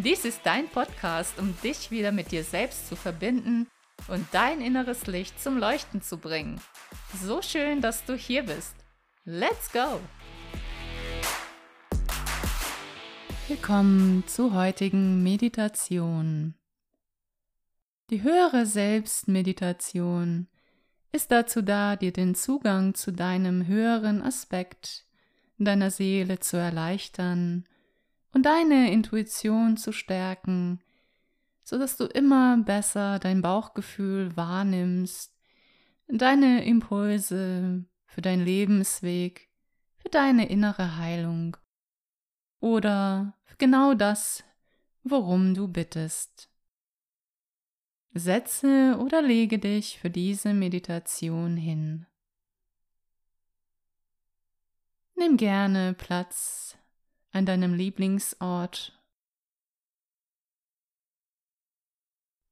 Dies ist dein Podcast, um dich wieder mit dir selbst zu verbinden und dein inneres Licht zum Leuchten zu bringen. So schön, dass du hier bist. Let's go! Willkommen zur heutigen Meditation. Die höhere Selbstmeditation ist dazu da, dir den Zugang zu deinem höheren Aspekt deiner Seele zu erleichtern und deine Intuition zu stärken, so dass du immer besser dein Bauchgefühl wahrnimmst, deine Impulse für deinen Lebensweg, für deine innere Heilung oder für genau das, worum du bittest. Setze oder lege dich für diese Meditation hin. Nimm gerne Platz an deinem Lieblingsort.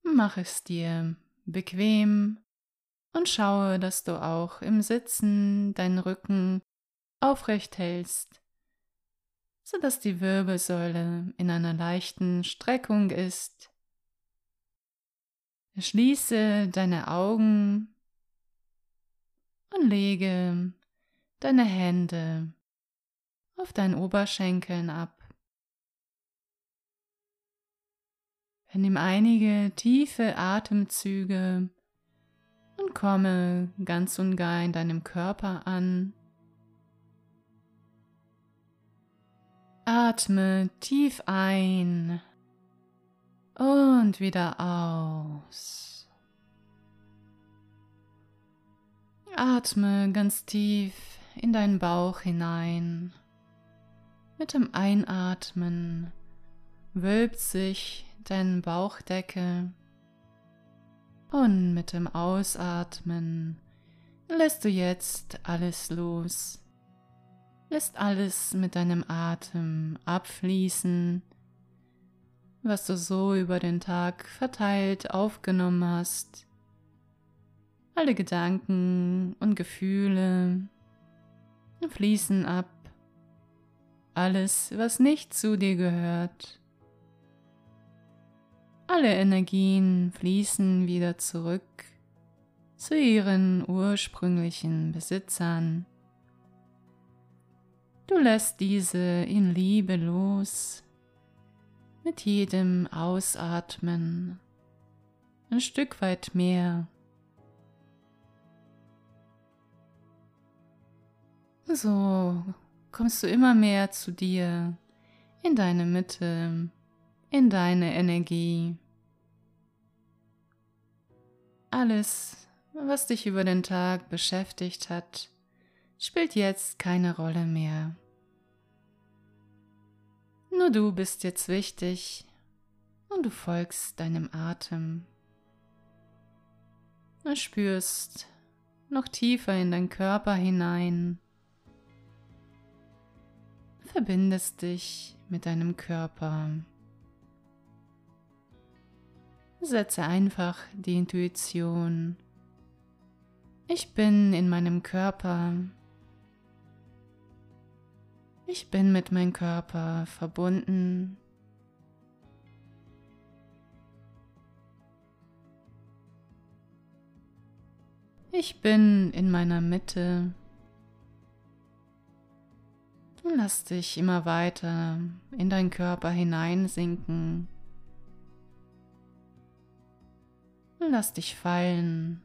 Mach es dir bequem und schaue, dass du auch im Sitzen deinen Rücken aufrecht hältst, sodass die Wirbelsäule in einer leichten Streckung ist. Schließe deine Augen und lege deine Hände auf deinen Oberschenkeln ab. Nimm einige tiefe Atemzüge und komme ganz und gar in deinem Körper an. Atme tief ein und wieder aus. Atme ganz tief in deinen Bauch hinein. Mit dem Einatmen wölbt sich dein Bauchdeckel und mit dem Ausatmen lässt du jetzt alles los. Lässt alles mit deinem Atem abfließen, was du so über den Tag verteilt aufgenommen hast. Alle Gedanken und Gefühle fließen ab alles, was nicht zu dir gehört. Alle Energien fließen wieder zurück zu ihren ursprünglichen Besitzern. Du lässt diese in Liebe los, mit jedem Ausatmen ein Stück weit mehr. So kommst du immer mehr zu dir, in deine Mitte, in deine Energie. Alles, was dich über den Tag beschäftigt hat, spielt jetzt keine Rolle mehr. Nur du bist jetzt wichtig und du folgst deinem Atem und spürst noch tiefer in deinen Körper hinein verbindest dich mit deinem Körper. Setze einfach die Intuition. Ich bin in meinem Körper. Ich bin mit meinem Körper verbunden. Ich bin in meiner Mitte. Lass dich immer weiter in deinen Körper hineinsinken. Lass dich fallen.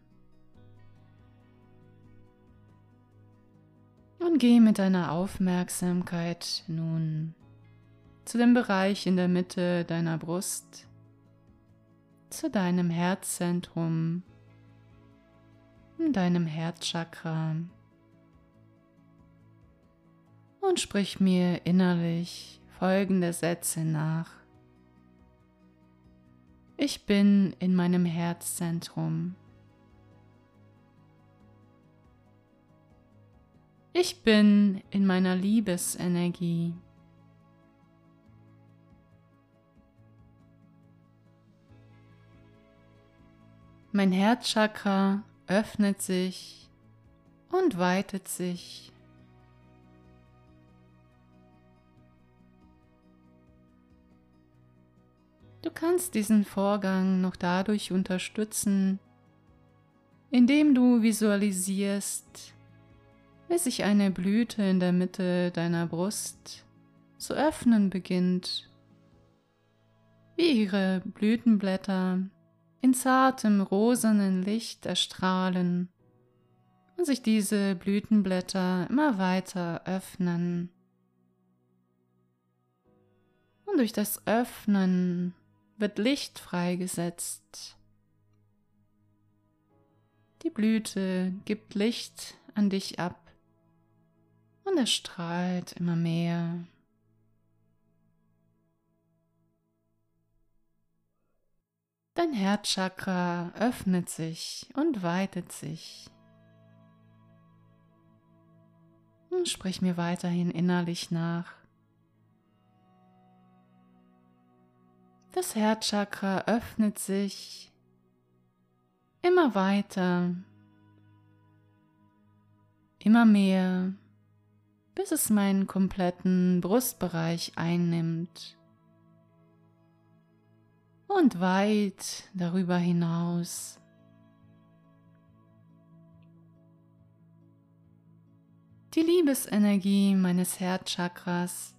Und geh mit deiner Aufmerksamkeit nun zu dem Bereich in der Mitte deiner Brust, zu deinem Herzzentrum, deinem Herzchakra und sprich mir innerlich folgende Sätze nach. Ich bin in meinem Herzzentrum. Ich bin in meiner Liebesenergie. Mein Herzchakra öffnet sich und weitet sich. Du kannst diesen Vorgang noch dadurch unterstützen, indem du visualisierst, wie sich eine Blüte in der Mitte deiner Brust zu öffnen beginnt, wie ihre Blütenblätter in zartem rosanen Licht erstrahlen und sich diese Blütenblätter immer weiter öffnen. Und durch das Öffnen wird Licht freigesetzt. Die Blüte gibt Licht an dich ab und es strahlt immer mehr. Dein Herzchakra öffnet sich und weitet sich. Und sprich mir weiterhin innerlich nach. Das Herzchakra öffnet sich immer weiter, immer mehr, bis es meinen kompletten Brustbereich einnimmt und weit darüber hinaus. Die Liebesenergie meines Herzchakras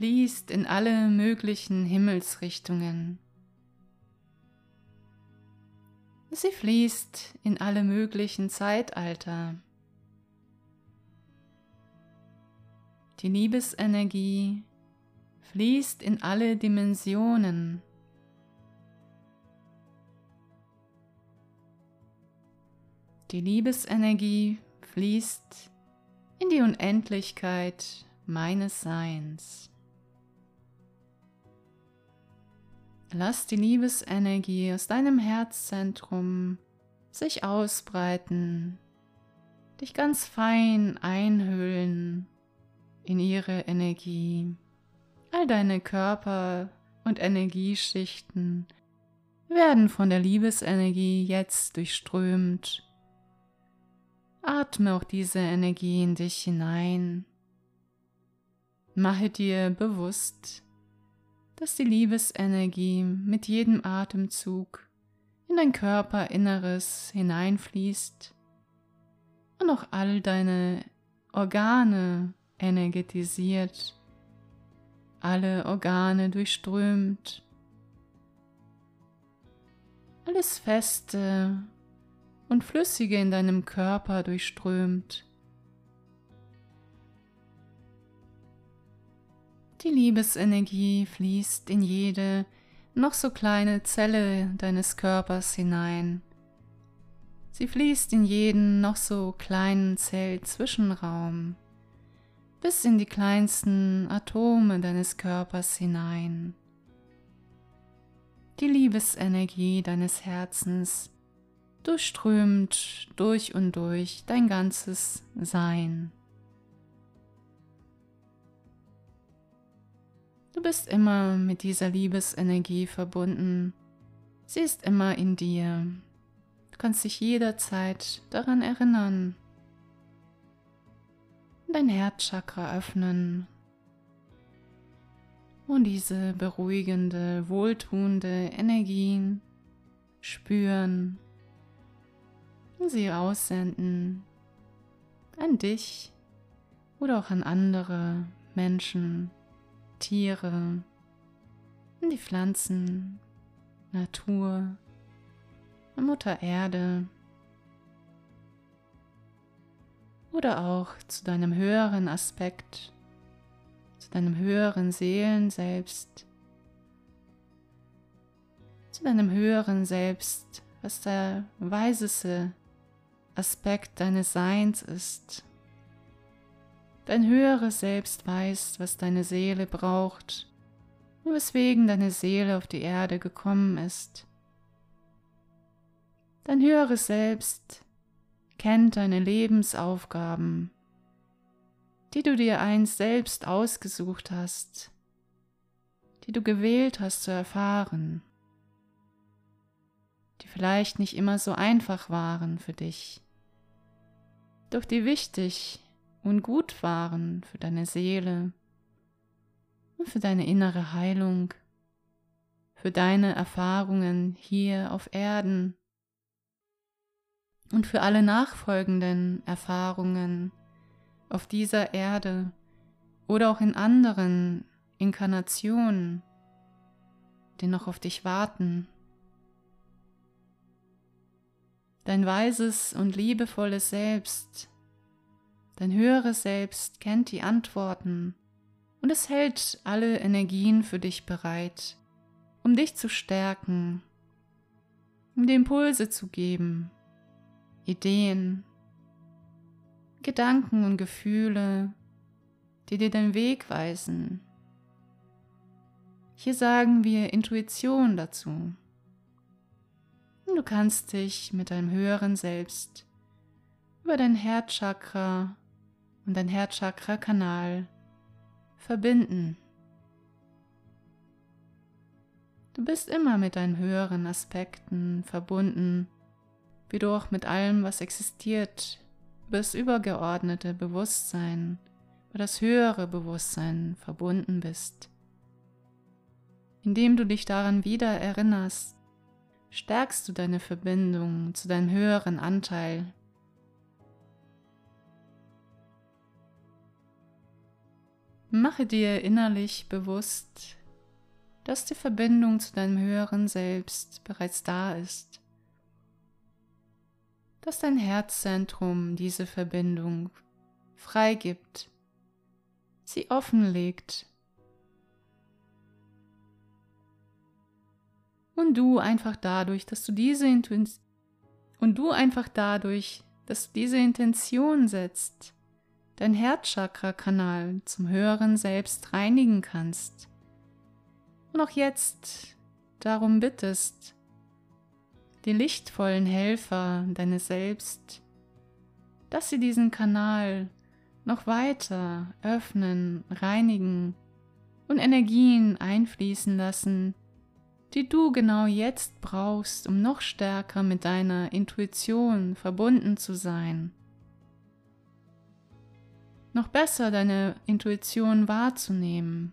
fließt in alle möglichen Himmelsrichtungen. Sie fließt in alle möglichen Zeitalter. Die Liebesenergie fließt in alle Dimensionen. Die Liebesenergie fließt in die Unendlichkeit meines Seins. Lass die Liebesenergie aus deinem Herzzentrum sich ausbreiten, dich ganz fein einhüllen in ihre Energie. All deine Körper und Energieschichten werden von der Liebesenergie jetzt durchströmt Atme auch diese Energie in dich hinein. Mache dir bewusst, dass die Liebesenergie mit jedem Atemzug in dein Körperinneres hineinfließt und auch all deine Organe energetisiert, alle Organe durchströmt, alles Feste und Flüssige in deinem Körper durchströmt. Die Liebesenergie fließt in jede noch so kleine Zelle deines Körpers hinein. Sie fließt in jeden noch so kleinen Zellzwischenraum bis in die kleinsten Atome deines Körpers hinein. Die Liebesenergie deines Herzens durchströmt durch und durch dein ganzes Sein. Du bist immer mit dieser Liebesenergie verbunden. Sie ist immer in dir. Du kannst dich jederzeit daran erinnern. Dein Herzchakra öffnen und diese beruhigende, wohltuende Energien spüren sie aussenden an dich oder auch an andere Menschen, Tiere, an die Pflanzen, Natur, Mutter Erde oder auch zu deinem höheren Aspekt, zu deinem höheren Seelen selbst, zu deinem höheren Selbst, was der weiseste Aspekt deines Seins ist. Dein höheres Selbst weiß, was deine Seele braucht und weswegen deine Seele auf die Erde gekommen ist. Dein höheres Selbst kennt deine Lebensaufgaben, die du dir einst selbst ausgesucht hast, die du gewählt hast zu erfahren, die vielleicht nicht immer so einfach waren für dich, doch die wichtig und gut waren für deine Seele und für deine innere Heilung, für deine Erfahrungen hier auf Erden und für alle nachfolgenden Erfahrungen auf dieser Erde oder auch in anderen Inkarnationen, die noch auf dich warten. Dein weises und liebevolles Selbst, dein höheres Selbst kennt die Antworten und es hält alle Energien für dich bereit, um dich zu stärken, um dir Impulse zu geben, Ideen, Gedanken und Gefühle, die dir den Weg weisen. Hier sagen wir Intuition dazu. Du kannst dich mit deinem höheren Selbst über dein Herzchakra und dein Herzchakra-Kanal verbinden. Du bist immer mit deinen höheren Aspekten verbunden wie du auch mit allem, was existiert, über das übergeordnete Bewusstsein, über das höhere Bewusstsein verbunden bist. Indem du dich daran wieder erinnerst, stärkst du deine Verbindung zu deinem höheren Anteil. Mache dir innerlich bewusst, dass die Verbindung zu deinem höheren Selbst bereits da ist. Dass dein Herzzentrum diese Verbindung freigibt, sie offenlegt. Und du einfach dadurch, dass du diese Intuition und du einfach dadurch, dass du diese Intention setzt, dein Herzchakra-Kanal zum höheren Selbst reinigen kannst und auch jetzt darum bittest, die lichtvollen Helfer deines Selbst, dass sie diesen Kanal noch weiter öffnen, reinigen und Energien einfließen lassen, die du genau jetzt brauchst, um noch stärker mit deiner Intuition verbunden zu sein. Noch besser deine Intuition wahrzunehmen.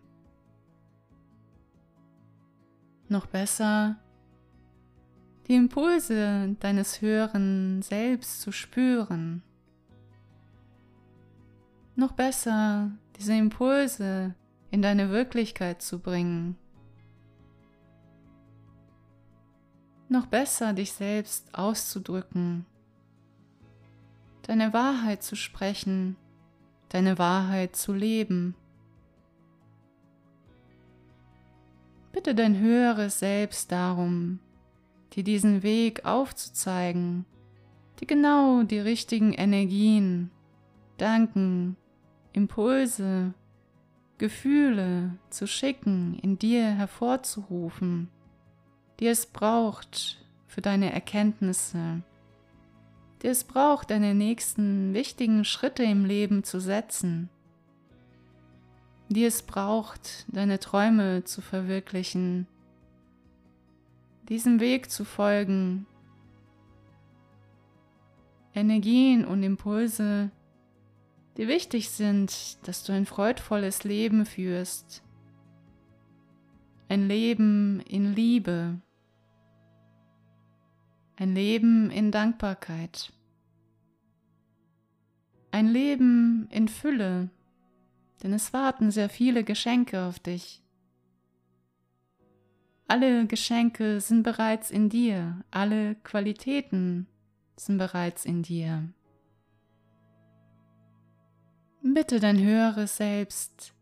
Noch besser die Impulse deines höheren Selbst zu spüren. Noch besser, diese Impulse in deine Wirklichkeit zu bringen. Noch besser, dich selbst auszudrücken, deine Wahrheit zu sprechen, deine Wahrheit zu leben. Bitte dein höheres Selbst darum, dir diesen Weg aufzuzeigen, die genau die richtigen Energien, Danken, Impulse, Gefühle zu schicken, in dir hervorzurufen, die es braucht für deine Erkenntnisse, die es braucht, deine nächsten wichtigen Schritte im Leben zu setzen, die es braucht, deine Träume zu verwirklichen, diesem Weg zu folgen, Energien und Impulse, die wichtig sind, dass du ein freudvolles Leben führst, ein Leben in Liebe, ein Leben in Dankbarkeit, ein Leben in Fülle, denn es warten sehr viele Geschenke auf dich. Alle Geschenke sind bereits in dir, alle Qualitäten sind bereits in dir. Bitte dein höheres Selbst,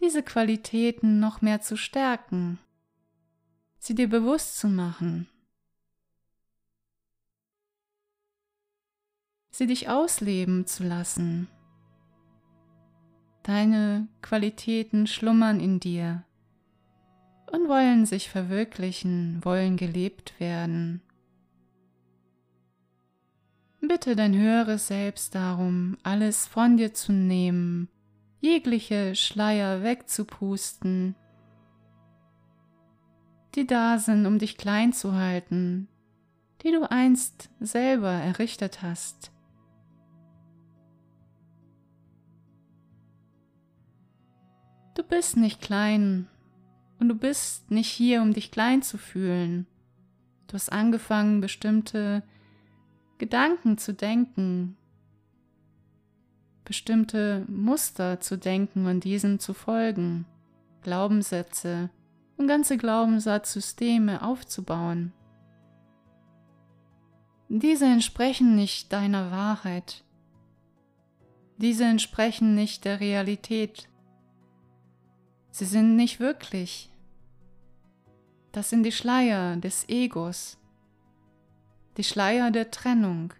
diese Qualitäten noch mehr zu stärken, sie dir bewusst zu machen, sie dich ausleben zu lassen. Deine Qualitäten schlummern in dir und wollen sich verwirklichen, wollen gelebt werden. Bitte dein höheres Selbst darum, alles von dir zu nehmen, jegliche Schleier wegzupusten, die da sind, um dich klein zu halten, die du einst selber errichtet hast. Du bist nicht klein und du bist nicht hier, um dich klein zu fühlen. Du hast angefangen, bestimmte Gedanken zu denken, bestimmte Muster zu denken und diesen zu folgen, Glaubenssätze und ganze Glaubenssatzsysteme aufzubauen. Diese entsprechen nicht deiner Wahrheit. Diese entsprechen nicht der Realität. Sie sind nicht wirklich. Das sind die Schleier des Egos die Schleier der Trennung.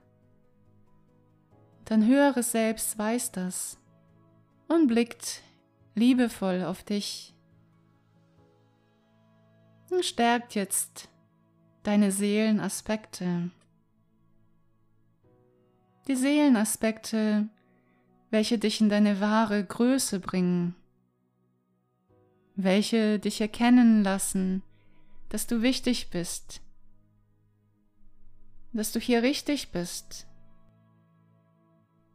Dein höheres Selbst weiß das und blickt liebevoll auf dich und stärkt jetzt deine Seelenaspekte. Die Seelenaspekte, welche dich in deine wahre Größe bringen, welche dich erkennen lassen, dass du wichtig bist, dass du hier richtig bist,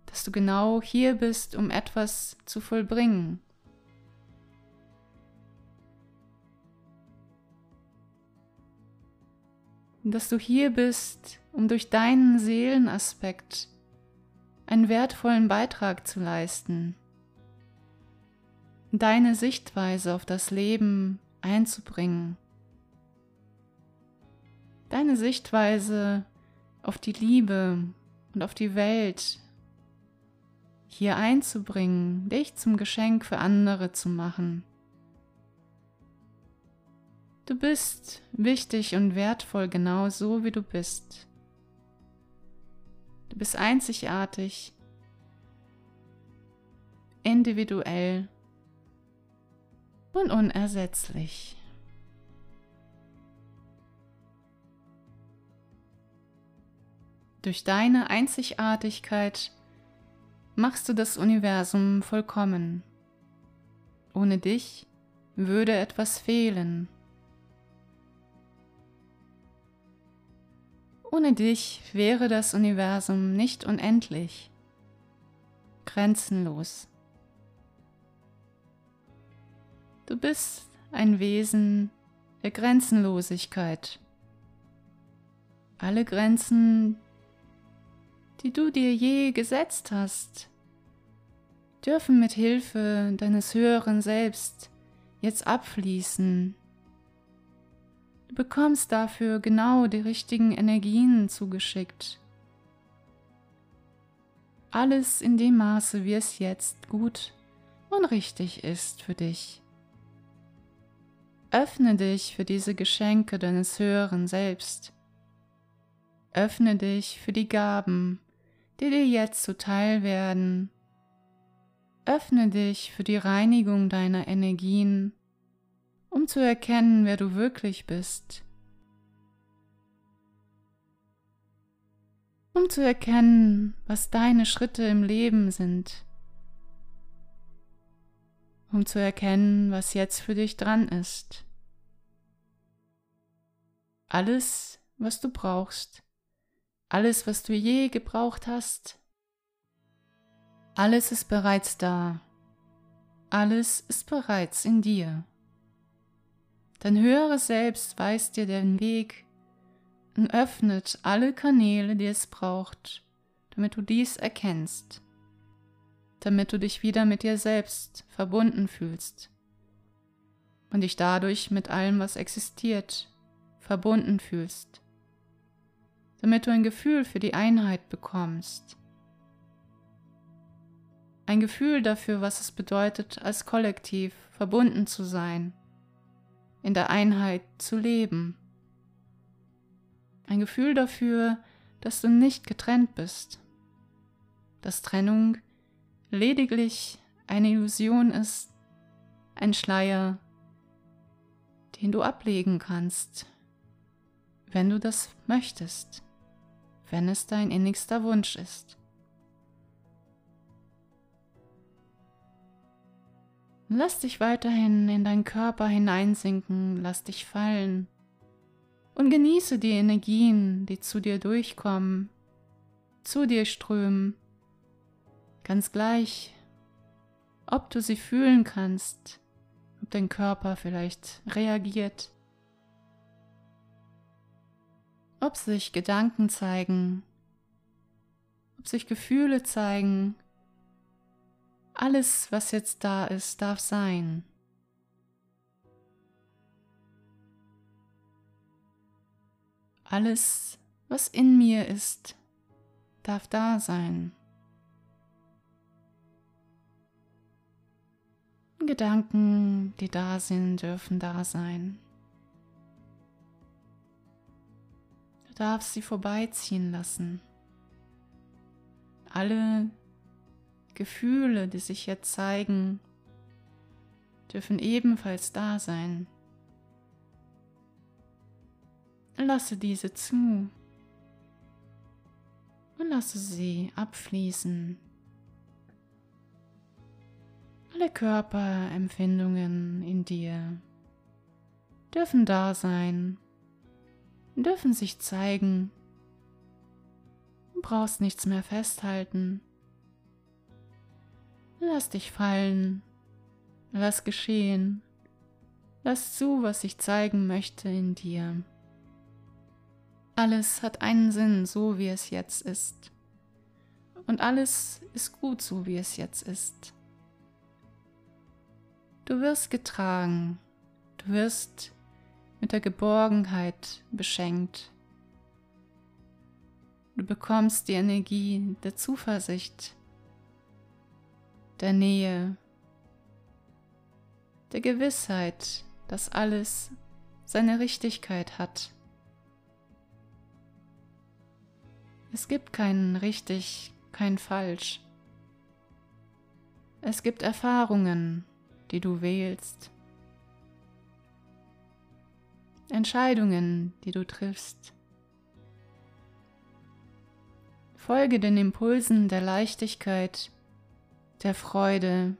dass du genau hier bist, um etwas zu vollbringen. dass du hier bist, um durch deinen Seelenaspekt einen wertvollen Beitrag zu leisten, deine Sichtweise auf das Leben einzubringen, deine Sichtweise auf die Liebe und auf die Welt hier einzubringen, dich zum Geschenk für andere zu machen. Du bist wichtig und wertvoll genau so, wie du bist. Du bist einzigartig, individuell und unersetzlich. Durch deine Einzigartigkeit machst du das Universum vollkommen. Ohne dich würde etwas fehlen. Ohne dich wäre das Universum nicht unendlich, grenzenlos. Du bist ein Wesen der Grenzenlosigkeit. Alle Grenzen, die du dir je gesetzt hast, dürfen mit Hilfe deines höheren Selbst jetzt abfließen. Du bekommst dafür genau die richtigen Energien zugeschickt. Alles in dem Maße, wie es jetzt gut und richtig ist für dich. Öffne dich für diese Geschenke deines höheren Selbst. Öffne dich für die Gaben, die dir jetzt zuteil werden. Öffne dich für die Reinigung deiner Energien, um zu erkennen, wer du wirklich bist. Um zu erkennen, was deine Schritte im Leben sind. Um zu erkennen, was jetzt für dich dran ist. Alles, was du brauchst, alles, was du je gebraucht hast, alles ist bereits da. Alles ist bereits in dir. Dein höheres Selbst weist dir den Weg und öffnet alle Kanäle, die es braucht, damit du dies erkennst, damit du dich wieder mit dir selbst verbunden fühlst und dich dadurch mit allem, was existiert, verbunden fühlst damit du ein Gefühl für die Einheit bekommst. Ein Gefühl dafür, was es bedeutet, als Kollektiv verbunden zu sein, in der Einheit zu leben. Ein Gefühl dafür, dass du nicht getrennt bist, dass Trennung lediglich eine Illusion ist, ein Schleier, den du ablegen kannst, wenn du das möchtest wenn es dein innigster Wunsch ist. Lass dich weiterhin in deinen Körper hineinsinken, lass dich fallen und genieße die Energien, die zu dir durchkommen, zu dir strömen, ganz gleich, ob du sie fühlen kannst, ob dein Körper vielleicht reagiert, ob sich Gedanken zeigen, ob sich Gefühle zeigen, alles, was jetzt da ist, darf sein. Alles, was in mir ist, darf da sein. Gedanken, die da sind, dürfen da sein. Du darfst sie vorbeiziehen lassen. Alle Gefühle, die sich jetzt zeigen, dürfen ebenfalls da sein. Lasse diese zu und lasse sie abfließen. Alle Körperempfindungen in dir dürfen da sein, dürfen sich zeigen. Du brauchst nichts mehr festhalten. Lass dich fallen, lass geschehen, lass zu, was ich zeigen möchte in dir. Alles hat einen Sinn, so wie es jetzt ist. Und alles ist gut, so wie es jetzt ist. Du wirst getragen, du wirst mit der Geborgenheit beschenkt. Du bekommst die Energie der Zuversicht, der Nähe, der Gewissheit, dass alles seine Richtigkeit hat. Es gibt kein richtig, kein falsch. Es gibt Erfahrungen, die du wählst. Entscheidungen, die du triffst. Folge den Impulsen der Leichtigkeit, der Freude,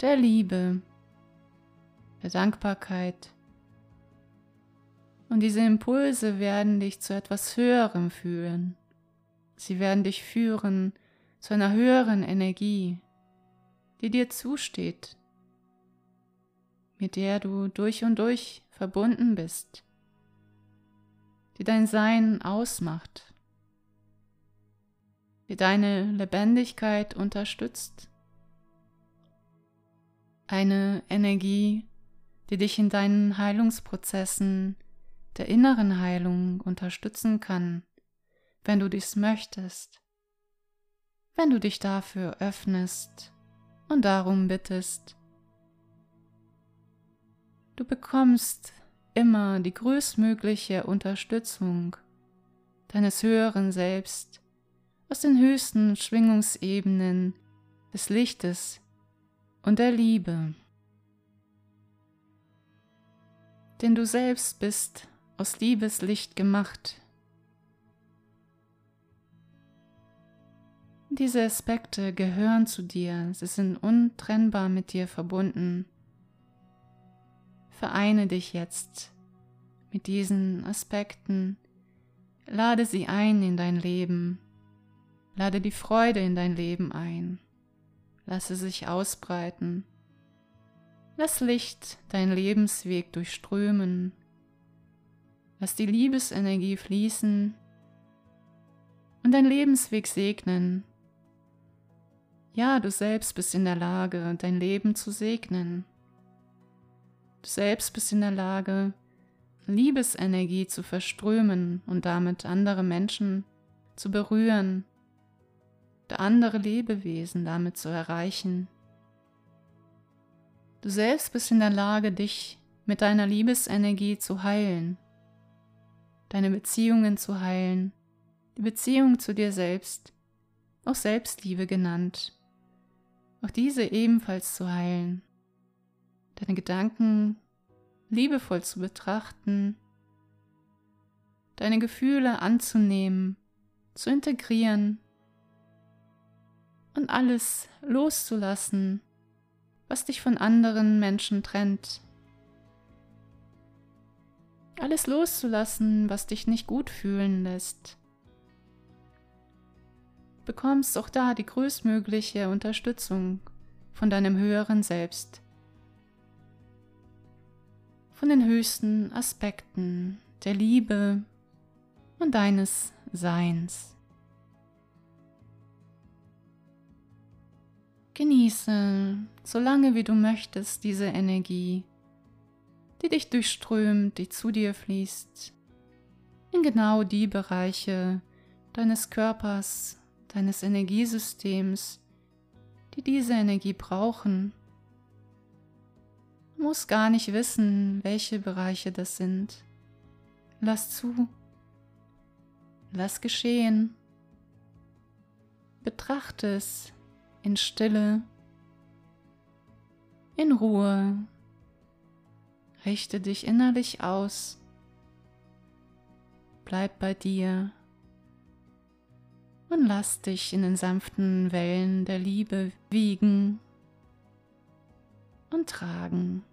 der Liebe, der Dankbarkeit. Und diese Impulse werden dich zu etwas Höherem führen. Sie werden dich führen zu einer höheren Energie, die dir zusteht, mit der du durch und durch verbunden bist, die dein Sein ausmacht die deine Lebendigkeit unterstützt. Eine Energie, die dich in deinen Heilungsprozessen der inneren Heilung unterstützen kann, wenn du dies möchtest, wenn du dich dafür öffnest und darum bittest. Du bekommst immer die größtmögliche Unterstützung deines höheren Selbst aus den höchsten Schwingungsebenen des Lichtes und der Liebe. Denn du selbst bist aus Liebeslicht gemacht. Diese Aspekte gehören zu dir, sie sind untrennbar mit dir verbunden. Vereine dich jetzt mit diesen Aspekten, lade sie ein in dein Leben Lade die Freude in dein Leben ein. Lasse sich ausbreiten. Lass Licht deinen Lebensweg durchströmen. Lass die Liebesenergie fließen und dein Lebensweg segnen. Ja, du selbst bist in der Lage, dein Leben zu segnen. Du selbst bist in der Lage, Liebesenergie zu verströmen und damit andere Menschen zu berühren andere Lebewesen damit zu erreichen. Du selbst bist in der Lage, dich mit deiner Liebesenergie zu heilen, deine Beziehungen zu heilen, die Beziehung zu dir selbst, auch Selbstliebe genannt, auch diese ebenfalls zu heilen, deine Gedanken liebevoll zu betrachten, deine Gefühle anzunehmen, zu integrieren und alles loszulassen, was dich von anderen Menschen trennt. Alles loszulassen, was dich nicht gut fühlen lässt. Bekommst auch da die größtmögliche Unterstützung von deinem höheren Selbst, von den höchsten Aspekten der Liebe und deines Seins. Genieße, solange wie du möchtest, diese Energie, die dich durchströmt, die zu dir fließt, in genau die Bereiche deines Körpers, deines Energiesystems, die diese Energie brauchen. Du musst gar nicht wissen, welche Bereiche das sind. Lass zu. Lass geschehen. Betrachte es in Stille, in Ruhe. Richte dich innerlich aus. Bleib bei dir und lass dich in den sanften Wellen der Liebe wiegen und tragen.